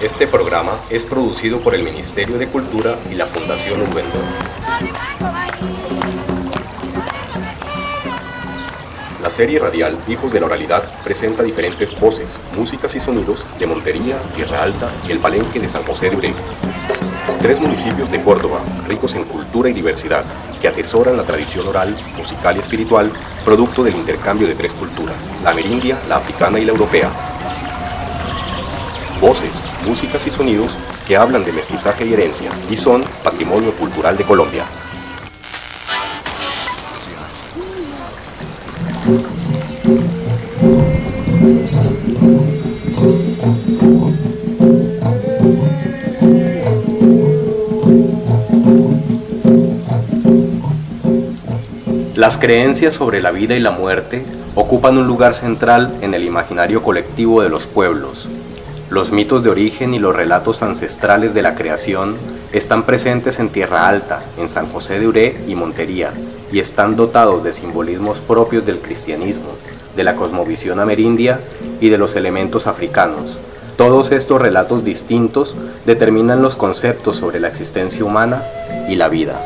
Este programa es producido por el Ministerio de Cultura y la Fundación Ubendor. La serie radial Hijos de la Oralidad presenta diferentes voces, músicas y sonidos de Montería, Tierra Alta y el Palenque de San José de Uré. Tres municipios de Córdoba, ricos en cultura y diversidad, que atesoran la tradición oral, musical y espiritual, producto del intercambio de tres culturas, la amerindia, la africana y la europea. Voces, músicas y sonidos que hablan de mestizaje y herencia y son patrimonio cultural de Colombia. Las creencias sobre la vida y la muerte ocupan un lugar central en el imaginario colectivo de los pueblos. Los mitos de origen y los relatos ancestrales de la creación están presentes en Tierra Alta, en San José de Uré y Montería, y están dotados de simbolismos propios del cristianismo, de la cosmovisión amerindia y de los elementos africanos. Todos estos relatos distintos determinan los conceptos sobre la existencia humana y la vida.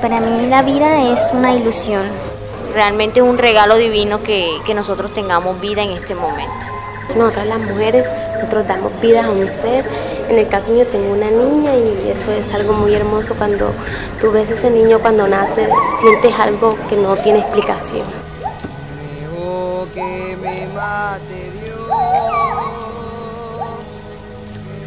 Para mí la vida es una ilusión. Realmente es un regalo divino que, que nosotros tengamos vida en este momento. Nosotras las mujeres, nosotros damos vida a un ser. En el caso mío tengo una niña y eso es algo muy hermoso cuando tú ves ese niño cuando nace, sientes algo que no tiene explicación. que me mate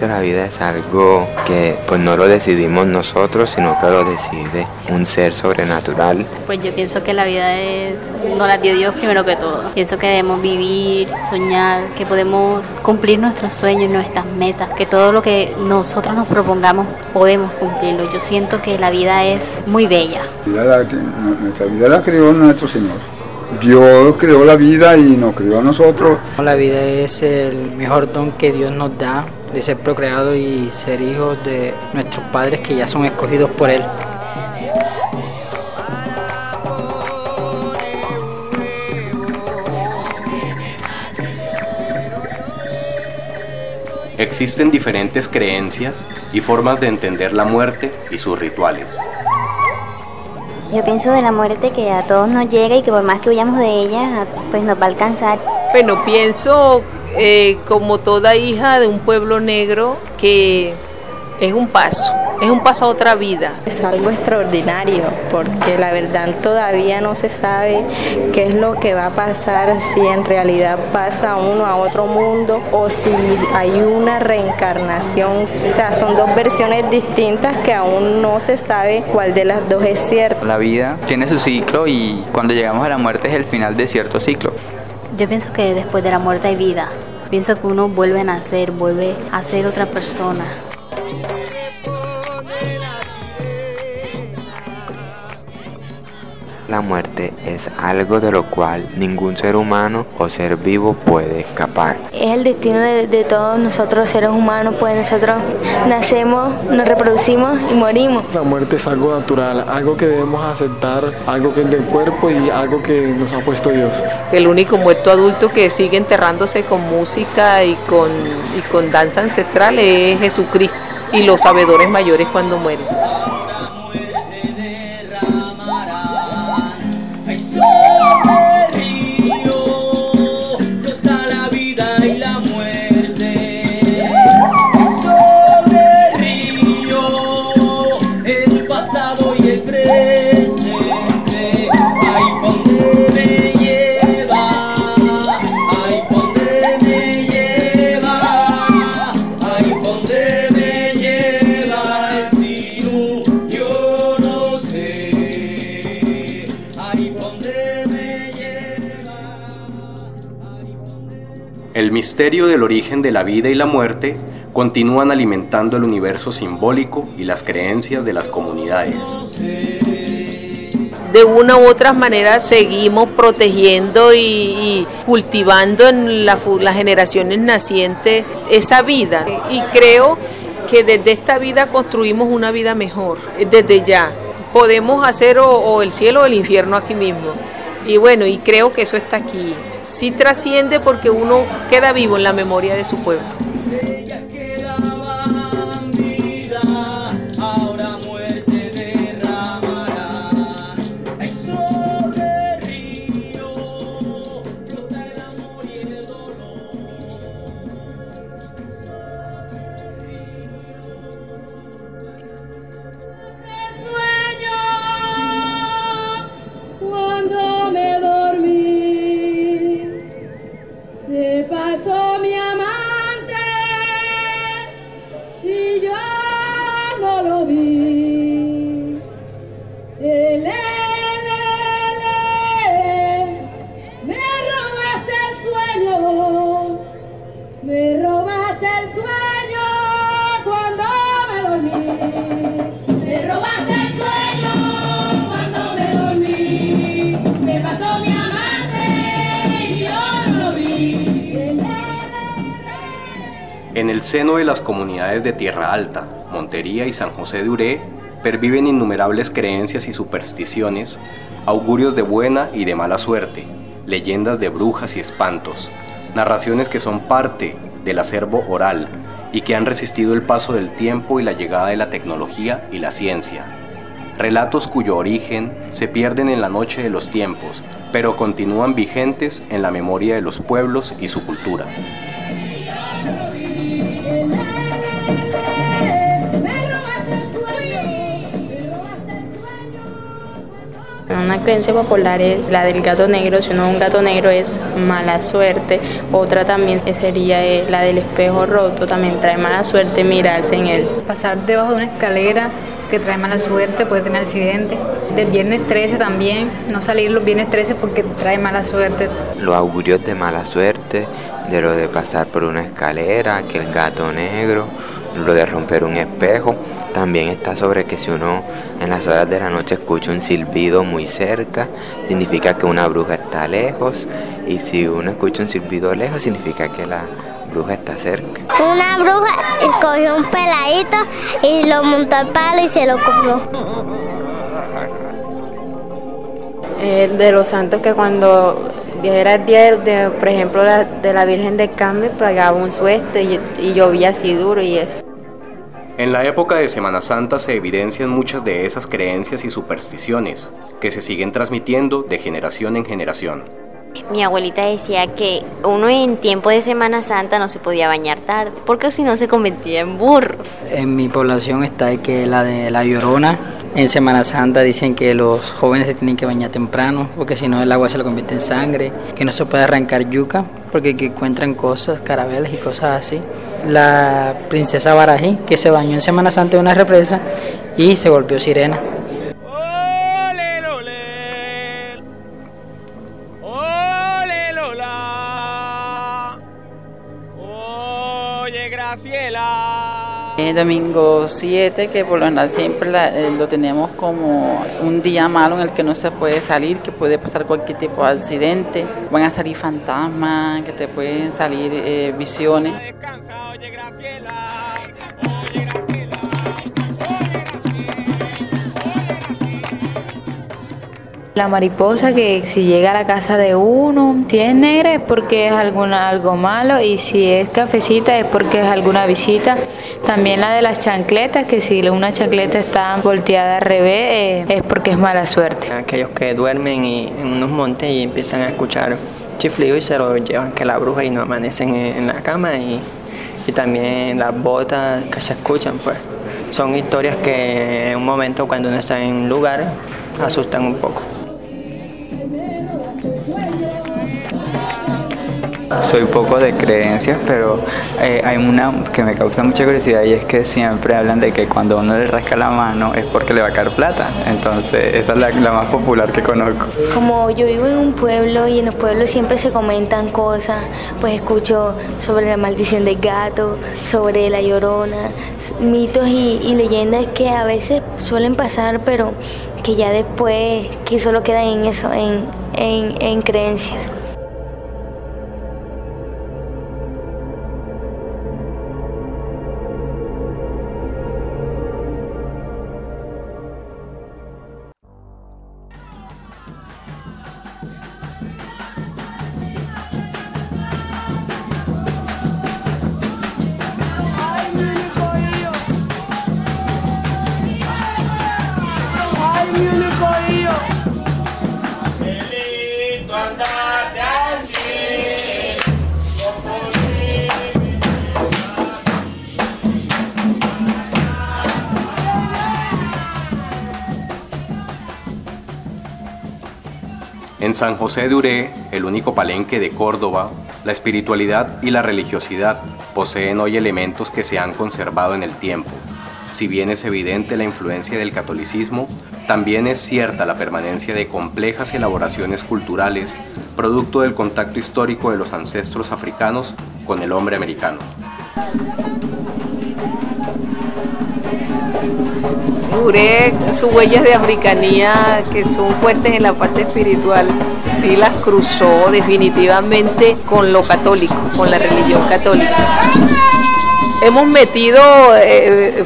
La vida es algo que pues no lo decidimos nosotros, sino que lo decide un ser sobrenatural. Pues yo pienso que la vida es, no la dio Dios primero que todo. Pienso que debemos vivir, soñar, que podemos cumplir nuestros sueños, nuestras metas, que todo lo que nosotros nos propongamos podemos cumplirlo. Yo siento que la vida es muy bella. nuestra vida la creó nuestro Señor. Dios creó la vida y nos creó a nosotros. La vida es el mejor don que Dios nos da de ser procreado y ser hijos de nuestros padres que ya son escogidos por Él. Existen diferentes creencias y formas de entender la muerte y sus rituales. Yo pienso de la muerte que a todos nos llega y que por más que huyamos de ella, pues nos va a alcanzar. Bueno, pienso eh, como toda hija de un pueblo negro que es un paso, es un paso a otra vida. Es algo extraordinario porque la verdad todavía no se sabe qué es lo que va a pasar si en realidad pasa uno a otro mundo o si hay una reencarnación. O sea, son dos versiones distintas que aún no se sabe cuál de las dos es cierta. La vida tiene su ciclo y cuando llegamos a la muerte es el final de cierto ciclo. Yo pienso que después de la muerte hay vida. Pienso que uno vuelve a nacer, vuelve a ser otra persona. La muerte es algo de lo cual ningún ser humano o ser vivo puede escapar. Es el destino de, todos nosotros seres humanos, pues nosotros nacemos, nos reproducimos y morimos. La muerte es algo natural, algo que debemos aceptar, algo que es del cuerpo y algo que nos ha puesto Dios. El único muerto adulto que sigue enterrándose con música y con, y con danza ancestral es Jesucristo y los sabedores mayores cuando mueren. Misterio del origen de la vida y la muerte continúan alimentando el universo simbólico y las creencias de las comunidades. De una u otra manera seguimos protegiendo y, cultivando en las generaciones nacientes esa vida. Y creo que desde esta vida construimos una vida mejor, desde ya. Podemos hacer o el cielo o el infierno aquí mismo Y bueno, y creo que eso está aquí. Sí trasciende porque uno queda vivo en la memoria de su pueblo. Mi En el seno de las comunidades de Tierra Alta, Montería y San José de Uré perviven innumerables creencias y supersticiones, augurios de buena y de mala suerte, leyendas de brujas y espantos, narraciones que son parte del acervo oral y que han resistido el paso del tiempo y la llegada de la tecnología y la ciencia. Relatos cuyo origen se pierden en la noche de los tiempos, pero continúan vigentes en la memoria de los pueblos y su cultura. Una creencia popular es la del gato negro. Si uno ve un gato negro es mala suerte. Otra también sería eh, la del espejo roto. También trae mala suerte mirarse en él. Pasar debajo de una escalera que trae mala suerte, puede tener accidentes. Del viernes 13 también, no salir los viernes 13 porque trae mala suerte. Los augurios de mala suerte, de lo de pasar por una escalera, que el gato negro, lo de romper un espejo. También está sobre que si uno en las horas de la noche escucha un silbido muy cerca, significa que una bruja está lejos. Y si uno escucha un silbido lejos, significa que la bruja está cerca. Una bruja cogió un peladito y lo montó al palo y se lo comió. Eh, de los santos que cuando era el día, de, por ejemplo, la- de la Virgen del Carmen, pagaba un suerte y, y llovía así duro y eso. En la época de Semana Santa se evidencian muchas de esas creencias y supersticiones que se siguen transmitiendo de generación en generación. Mi abuelita decía que uno en tiempo de Semana Santa no se podía bañar tarde, porque si no se convertía en burro. En mi población está que la de la Llorona. En Semana Santa dicen que los jóvenes se tienen que bañar temprano porque si no el agua se lo convierte en sangre, que no se puede arrancar yuca porque que encuentran cosas, carabelas y cosas así. La princesa Barají que se bañó en Semana Santa en una represa y se volvió sirena. Graciela. Eh, domingo 7, que por lo general siempre eh, lo tenemos como un día malo en el que no se puede salir, que puede pasar cualquier tipo de accidente. Van a salir fantasmas, que te pueden salir eh, visiones. La mariposa que si llega a la casa de uno, si es negra es porque es alguna, algo malo y si es cafecita es porque es alguna visita. También la de las chancletas, que si una chancleta está volteada al revés eh, es porque es mala suerte. Aquellos que duermen y- en unos montes y empiezan a escuchar chiflido y se lo llevan que la bruja y no amanecen en, la cama y, y también las botas que se escuchan pues son historias que en un momento cuando uno está en un lugar asustan un poco. Soy poco de creencias, pero eh, hay una que me causa mucha curiosidad y es que siempre hablan de que cuando uno le rasca la mano es porque le va a caer plata. Entonces, esa es la, más popular que conozco. Como yo vivo en un pueblo y en los pueblos siempre se comentan cosas, pues escucho sobre la maldición del gato, sobre la llorona, mitos y, leyendas que a veces suelen pasar, pero que ya después, que solo quedan en eso, en, en creencias. En San José de Uré, el único palenque de Córdoba, la espiritualidad y la religiosidad poseen hoy elementos que se han conservado en el tiempo. Si bien es evidente la influencia del catolicismo, también es cierta la permanencia de complejas elaboraciones culturales, producto del contacto histórico de los ancestros africanos con el hombre americano. Uré, sus huellas de africanía que son fuertes en la parte espiritual, sí las cruzó definitivamente con lo católico, con la religión católica. Hemos metido eh,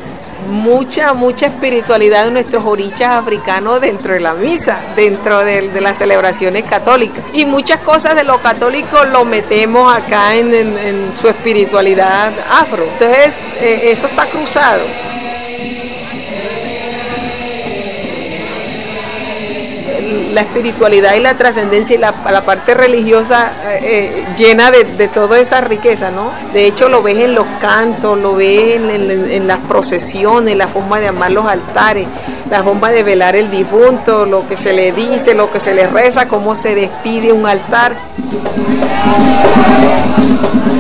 mucha, mucha espiritualidad de nuestros orichas africanos dentro de la misa, dentro de, las celebraciones católicas. Y muchas cosas de lo católico lo metemos acá en, su espiritualidad afro. Entonces, eh, eso está cruzado. La espiritualidad y la trascendencia y la, parte religiosa eh, eh, llena de, toda esa riqueza, ¿no? De hecho lo ves en los cantos, lo ves en, las procesiones, la forma de amar los altares, la forma de velar el difunto, lo que se le dice, lo que se le reza, cómo se despide un altar,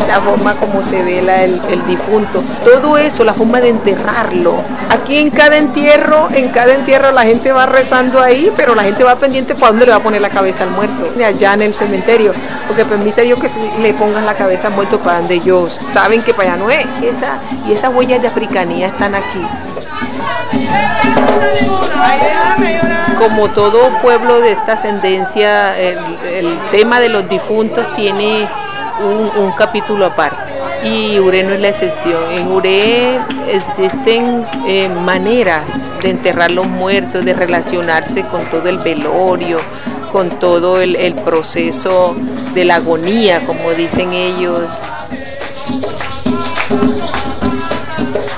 la forma como se vela el, difunto, todo eso, la forma de enterrarlo. Aquí en cada entierro, en cada entierro la gente va rezando ahí, pero la gente va pendiente para dónde le va a poner la cabeza al muerto, allá en el cementerio, porque permite Dios que le pongas la cabeza al muerto para donde ellos saben que para allá no es. Esa, y esas huellas de africanía están aquí. Como todo pueblo de esta ascendencia, el, tema de los difuntos tiene un, capítulo aparte y Ure no es la excepción. En Ure existen eh, maneras de enterrar los muertos, de relacionarse con todo el velorio, con todo el proceso de la agonía, como dicen ellos.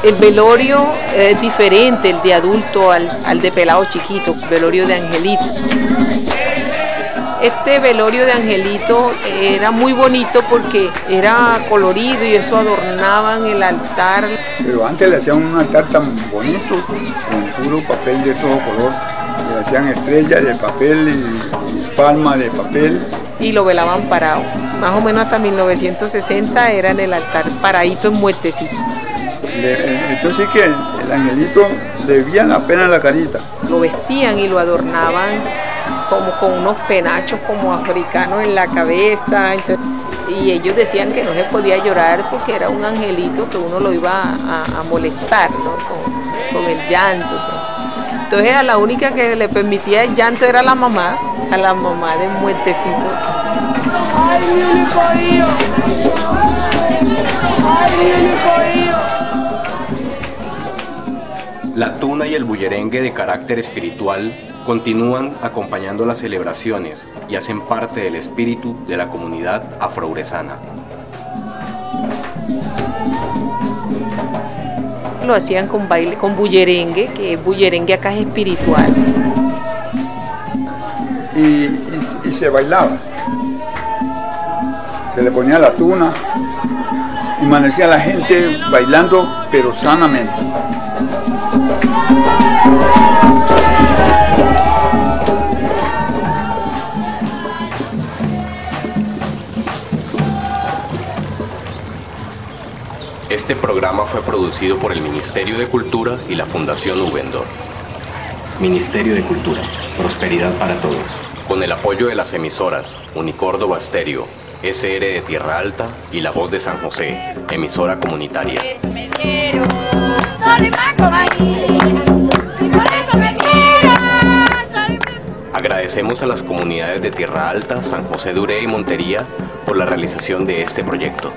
El velorio es diferente, el de adulto al, de pelado chiquito, velorio de angelito. Este velorio de angelito era muy bonito porque era colorido y eso adornaban el altar. Pero antes le hacían un altar tan bonito, con puro papel de todo color. Le hacían estrellas de papel y, palma de papel. Y lo velaban parado. Más o menos hasta 1960 era en el altar paradito en muertecito. Entonces sí que el angelito se veía la pena en la carita. Lo vestían y lo adornaban como con unos penachos como africanos en la cabeza. y ellos decían que no se podía llorar porque era un angelito que uno lo iba a, molestar con, el llanto. Entonces a la única que le permitía el llanto era la mamá, a la mamá de muertecito. ¡Ay, mi único hijo! ¡Ay, mi único hijo! La tuna y el bullerengue de carácter espiritual continúan acompañando las celebraciones y hacen parte del espíritu de la comunidad afrouresana. Lo hacían con baile, con bullerengue, que bullerengue acá es espiritual. Y, y se bailaba. Se le ponía la tuna y amanecía la gente bailando, pero sanamente. Este programa fue producido por el Ministerio de Cultura y la Fundación Ubendor. Ministerio de Cultura, Prosperidad para Todos. Con el apoyo de las emisoras Unicórdoba Stereo, SR de Tierra Alta y La Voz de San José, emisora comunitaria. Agradecemos a las comunidades de Tierra Alta, San José de Uré y Montería por la realización de este proyecto.